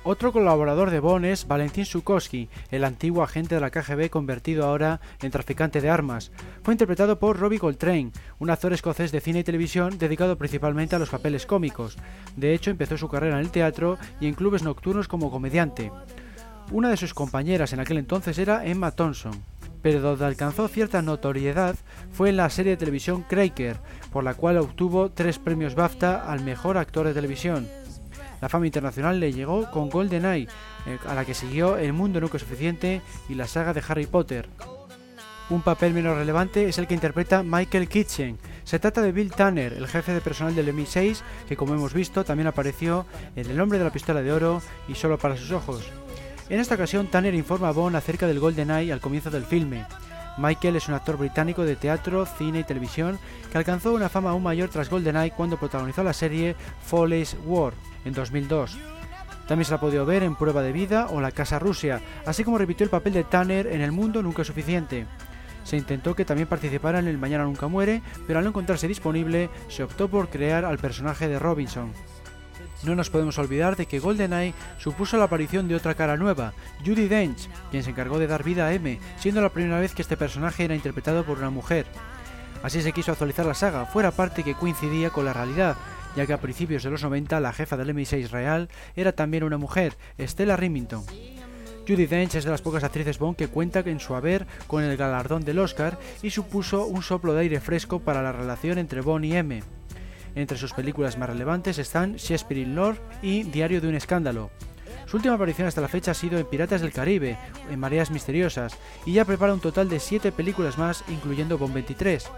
Otro colaborador de Bond es Valentín Sukowski, el antiguo agente de la KGB convertido ahora en traficante de armas. Fue interpretado por Robbie Coltrane, un actor escocés de cine y televisión dedicado principalmente a los papeles cómicos. De hecho, empezó su carrera en el teatro y en clubes nocturnos como comediante. Una de sus compañeras en aquel entonces era Emma Thompson, pero donde alcanzó cierta notoriedad fue en la serie de televisión Cracker, por la cual obtuvo tres premios BAFTA al mejor actor de televisión. La fama internacional le llegó con GoldenEye, eh, a la que siguió El mundo nunca suficiente y la saga de Harry Potter. Un papel menos relevante es el que interpreta Michael Kitchen. Se trata de Bill Tanner, el jefe de personal del MI6, que como hemos visto también apareció en El hombre de la pistola de oro y Solo para sus ojos. En esta ocasión, Tanner informa a Bond acerca del Golden Eye al comienzo del filme. Michael es un actor británico de teatro, cine y televisión que alcanzó una fama aún mayor tras GoldenEye cuando protagonizó la serie Foley's War en 2002. También se la ha podido ver en Prueba de Vida o La Casa Rusia, así como repitió el papel de Tanner en El Mundo Nunca Suficiente. Se intentó que también participara en El Mañana Nunca Muere, pero al no encontrarse disponible, se optó por crear al personaje de Robinson. No nos podemos olvidar de que GoldenEye supuso la aparición de otra cara nueva, Judy Dench, quien se encargó de dar vida a M, siendo la primera vez que este personaje era interpretado por una mujer. Así se quiso actualizar la saga, fuera parte que coincidía con la realidad, ya que a principios de los 90 la jefa del MI6 real era también una mujer, Stella Remington. Judy Dench es de las pocas actrices Bond que cuenta en su haber con el galardón del Oscar y supuso un soplo de aire fresco para la relación entre Bond y M. Entre sus películas más relevantes están Shakespeare in Love y Diario de un escándalo. Su última aparición hasta la fecha ha sido en Piratas del Caribe, en Mareas Misteriosas, y ya prepara un total de 7 películas más, incluyendo Bond 23.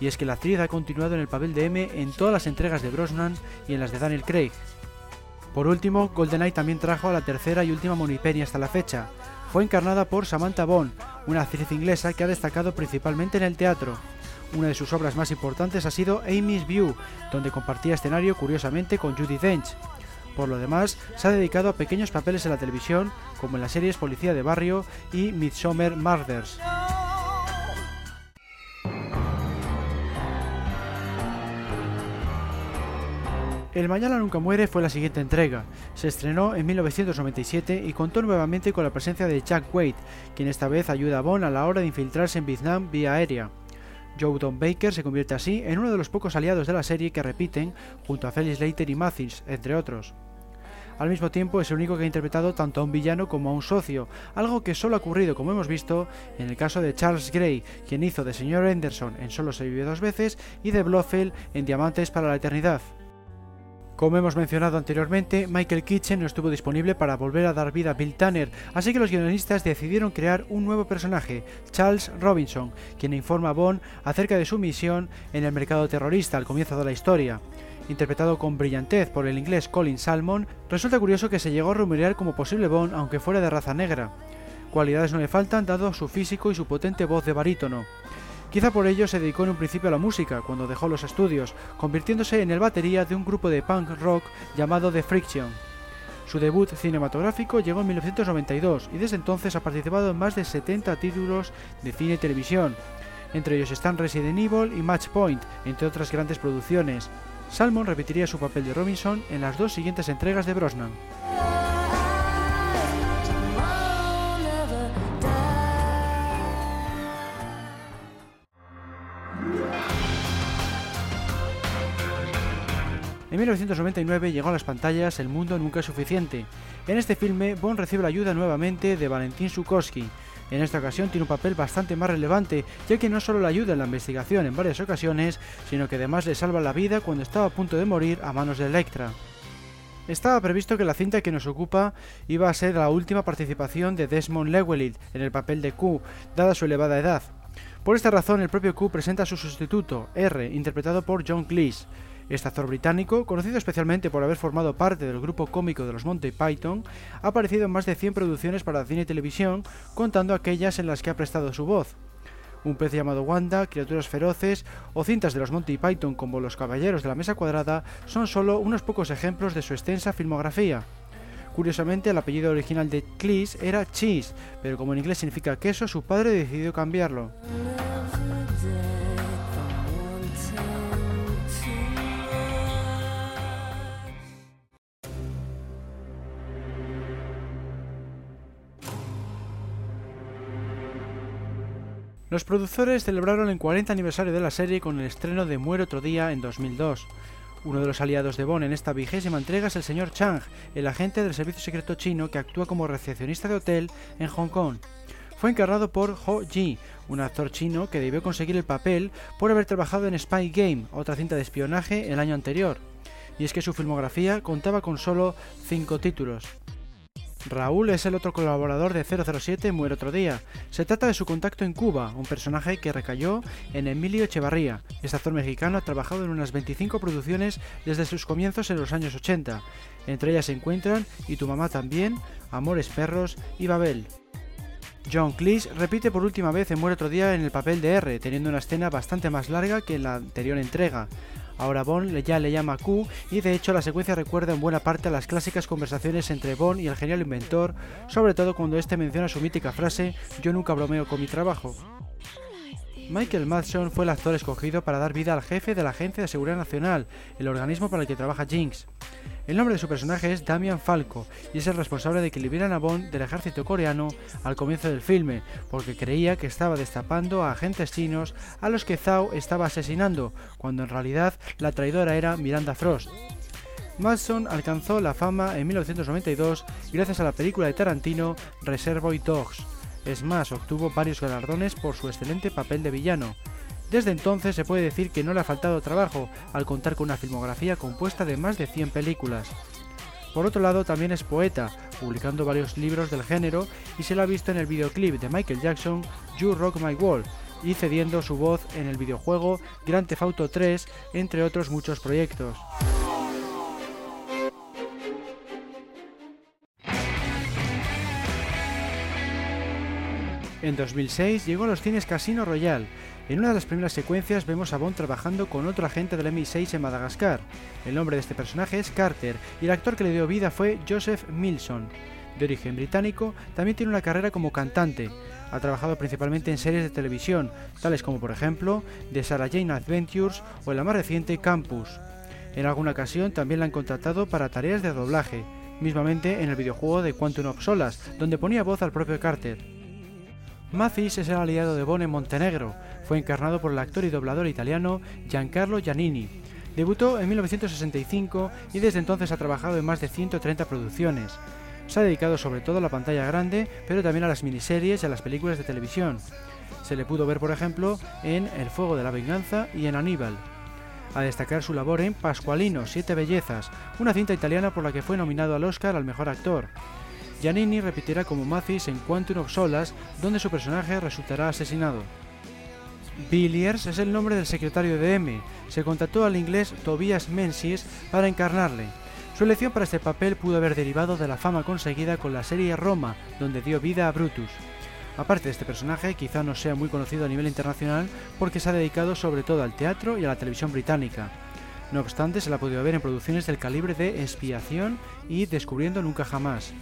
Y es que la actriz ha continuado en el papel de M en todas las entregas de Brosnan y en las de Daniel Craig. Por último, GoldenEye también trajo a la tercera y última Monipenny hasta la fecha. Fue encarnada por Samantha Bond, una actriz inglesa que ha destacado principalmente en el teatro, una de sus obras más importantes ha sido Amy's View, donde compartía escenario curiosamente con Judy Dench. Por lo demás, se ha dedicado a pequeños papeles en la televisión, como en las series Policía de Barrio y Midsommar Murders. El Mañana Nunca Muere fue la siguiente entrega. Se estrenó en 1997 y contó nuevamente con la presencia de Jack Wade, quien esta vez ayuda a Bond a la hora de infiltrarse en Vietnam vía aérea. Joe Don Baker se convierte así en uno de los pocos aliados de la serie que repiten junto a Felix Leiter y Mathis, entre otros. Al mismo tiempo es el único que ha interpretado tanto a un villano como a un socio, algo que solo ha ocurrido, como hemos visto, en el caso de Charles Gray, quien hizo de señor Henderson en Solo se vive dos veces y de Blofeld en Diamantes para la Eternidad. Como hemos mencionado anteriormente, Michael Kitchen no estuvo disponible para volver a dar vida a Bill Tanner, así que los guionistas decidieron crear un nuevo personaje, Charles Robinson, quien informa a Bond acerca de su misión en el mercado terrorista al comienzo de la historia. Interpretado con brillantez por el inglés Colin Salmon, resulta curioso que se llegó a rumorear como posible Bond aunque fuera de raza negra. Cualidades no le faltan dado su físico y su potente voz de barítono. Quizá por ello se dedicó en un principio a la música cuando dejó los estudios, convirtiéndose en el batería de un grupo de punk rock llamado The Friction. Su debut cinematográfico llegó en 1992 y desde entonces ha participado en más de 70 títulos de cine y televisión. Entre ellos están Resident Evil y Match Point, entre otras grandes producciones. Salmon repetiría su papel de Robinson en las dos siguientes entregas de Brosnan. En 1999 llegó a las pantallas El mundo nunca es suficiente. En este filme, Bond recibe la ayuda nuevamente de Valentín Sukovsky. En esta ocasión tiene un papel bastante más relevante, ya que no solo le ayuda en la investigación en varias ocasiones, sino que además le salva la vida cuando estaba a punto de morir a manos de Electra. Estaba previsto que la cinta que nos ocupa iba a ser la última participación de Desmond Llewellyn en el papel de Q, dada su elevada edad. Por esta razón, el propio Q presenta a su sustituto, R, interpretado por John Cleese. Este actor británico, conocido especialmente por haber formado parte del grupo cómico de los Monty Python, ha aparecido en más de 100 producciones para cine y televisión, contando aquellas en las que ha prestado su voz. Un pez llamado Wanda, criaturas feroces o cintas de los Monty Python como Los Caballeros de la Mesa Cuadrada son solo unos pocos ejemplos de su extensa filmografía. Curiosamente, el apellido original de Cleese era Cheese, pero como en inglés significa queso, su padre decidió cambiarlo. Los productores celebraron el 40 aniversario de la serie con el estreno de Muere otro día en 2002. Uno de los aliados de Bond en esta vigésima entrega es el señor Chang, el agente del servicio secreto chino que actúa como recepcionista de hotel en Hong Kong. Fue encarnado por Ho Ji, un actor chino que debió conseguir el papel por haber trabajado en Spy Game, otra cinta de espionaje, el año anterior. Y es que su filmografía contaba con solo cinco títulos. Raúl es el otro colaborador de 007 Muere otro día. Se trata de su contacto en Cuba, un personaje que recayó en Emilio Echevarría. Este actor mexicano ha trabajado en unas 25 producciones desde sus comienzos en los años 80. Entre ellas se encuentran Y tu mamá también, Amores perros y Babel. John Cleese repite por última vez en Muere otro día en el papel de R, teniendo una escena bastante más larga que en la anterior entrega. Ahora Bond ya le llama Q y de hecho la secuencia recuerda en buena parte a las clásicas conversaciones entre Bond y el genial inventor, sobre todo cuando este menciona su mítica frase Yo nunca bromeo con mi trabajo. Michael Madsen fue el actor escogido para dar vida al jefe de la Agencia de Seguridad Nacional, el organismo para el que trabaja Jinx. El nombre de su personaje es Damian Falco y es el responsable de que liberaran a Bond del ejército coreano al comienzo del filme, porque creía que estaba destapando a agentes chinos a los que Zhao estaba asesinando, cuando en realidad la traidora era Miranda Frost. Madsen alcanzó la fama en 1992 gracias a la película de Tarantino Reservoir Dogs. Es más, obtuvo varios galardones por su excelente papel de villano. Desde entonces se puede decir que no le ha faltado trabajo, al contar con una filmografía compuesta de más de 100 películas. Por otro lado, también es poeta, publicando varios libros del género y se lo ha visto en el videoclip de Michael Jackson, You Rock My World, y cediendo su voz en el videojuego Grand Theft Auto 3, entre otros muchos proyectos. En 2006 llegó a los cines Casino Royale. En una de las primeras secuencias vemos a Bond trabajando con otro agente del MI6 en Madagascar. El nombre de este personaje es Carter y el actor que le dio vida fue Joseph Milson. De origen británico, también tiene una carrera como cantante. Ha trabajado principalmente en series de televisión, tales como por ejemplo The Sarah Jane Adventures o en la más reciente Campus. En alguna ocasión también la han contratado para tareas de doblaje, mismamente en el videojuego de Quantum of Solas, donde ponía voz al propio Carter. Mathis es el aliado de Bond en Montenegro. Fue encarnado por el actor y doblador italiano Giancarlo Giannini. Debutó en 1965 y desde entonces ha trabajado en más de 130 producciones. Se ha dedicado sobre todo a la pantalla grande, pero también a las miniseries y a las películas de televisión. Se le pudo ver, por ejemplo, en El Fuego de la Venganza y en Aníbal. A destacar su labor en Pascualino, Siete Bellezas, una cinta italiana por la que fue nominado al Oscar al mejor actor. Giannini repetirá como Mathis en Quantum of Solas, donde su personaje resultará asesinado. Villiers es el nombre del secretario de M. Se contrató al inglés Tobias Menzies para encarnarle. Su elección para este papel pudo haber derivado de la fama conseguida con la serie Roma, donde dio vida a Brutus. Aparte de este personaje, quizá no sea muy conocido a nivel internacional porque se ha dedicado sobre todo al teatro y a la televisión británica. No obstante, se la ha podido ver en producciones del calibre de Expiación y Descubriendo Nunca Jamás.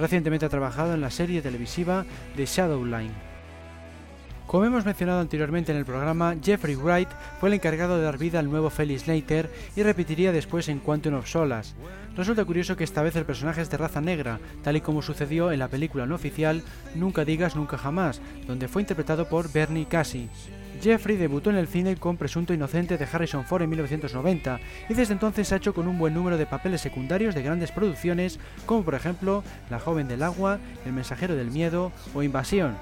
Recientemente ha trabajado en la serie televisiva The Shadowline. Como hemos mencionado anteriormente en el programa, Jeffrey Wright fue el encargado de dar vida al nuevo Felix Leiter y repetiría después en Quantum of Solas. Resulta curioso que esta vez el personaje es de raza negra, tal y como sucedió en la película no oficial Nunca digas nunca jamás, donde fue interpretado por Bernie Cassie. Jeffrey debutó en el cine con Presunto Inocente de Harrison Ford en 1990 y desde entonces ha hecho con un buen número de papeles secundarios de grandes producciones como por ejemplo La joven del agua, El mensajero del miedo o Invasión.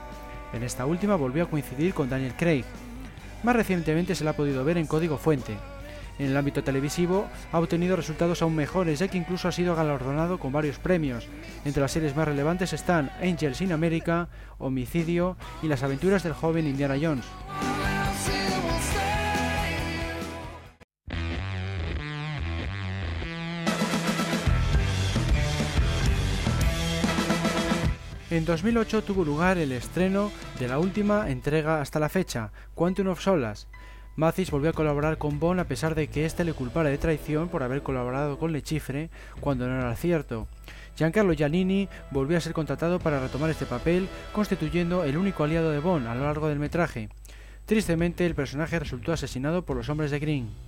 En esta última volvió a coincidir con Daniel Craig. Más recientemente se la ha podido ver en Código Fuente. En el ámbito televisivo ha obtenido resultados aún mejores, ya que incluso ha sido galardonado con varios premios. Entre las series más relevantes están Angels in America, Homicidio y Las aventuras del joven Indiana Jones. En 2008 tuvo lugar el estreno de la última entrega hasta la fecha, Quantum of Solace. Mathis volvió a colaborar con Bond a pesar de que éste le culpara de traición por haber colaborado con Lechifre cuando no era cierto. Giancarlo Giannini volvió a ser contratado para retomar este papel, constituyendo el único aliado de Bond a lo largo del metraje. Tristemente, el personaje resultó asesinado por los hombres de Green.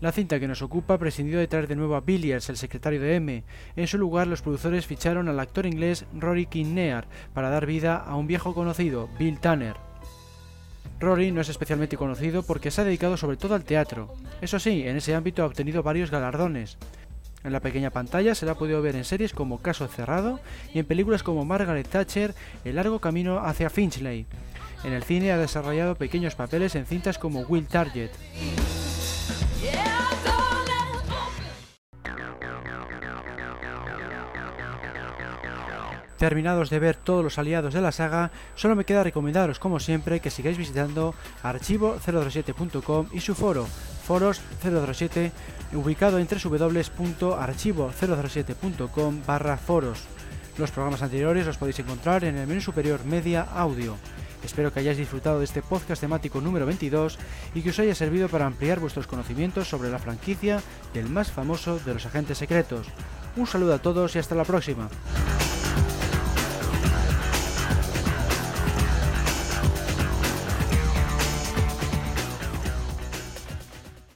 La cinta que nos ocupa prescindió de traer de nuevo a Billiards, el secretario de M. En su lugar, los productores ficharon al actor inglés Rory Kinnear para dar vida a un viejo conocido, Bill Tanner. Rory no es especialmente conocido porque se ha dedicado sobre todo al teatro. Eso sí, en ese ámbito ha obtenido varios galardones. En la pequeña pantalla se la ha podido ver en series como Caso Cerrado y en películas como Margaret Thatcher, El largo camino hacia Finchley. En el cine ha desarrollado pequeños papeles en cintas como Will Target. Terminados de ver todos los aliados de la saga, solo me queda recomendaros como siempre que sigáis visitando archivo037.com y su foro, foros 007, ubicado en www.archivo007.com barra foros. Los programas anteriores los podéis encontrar en el menú superior Media Audio. Espero que hayáis disfrutado de este podcast temático número 22 y que os haya servido para ampliar vuestros conocimientos sobre la franquicia del más famoso de los agentes secretos. Un saludo a todos y hasta la próxima.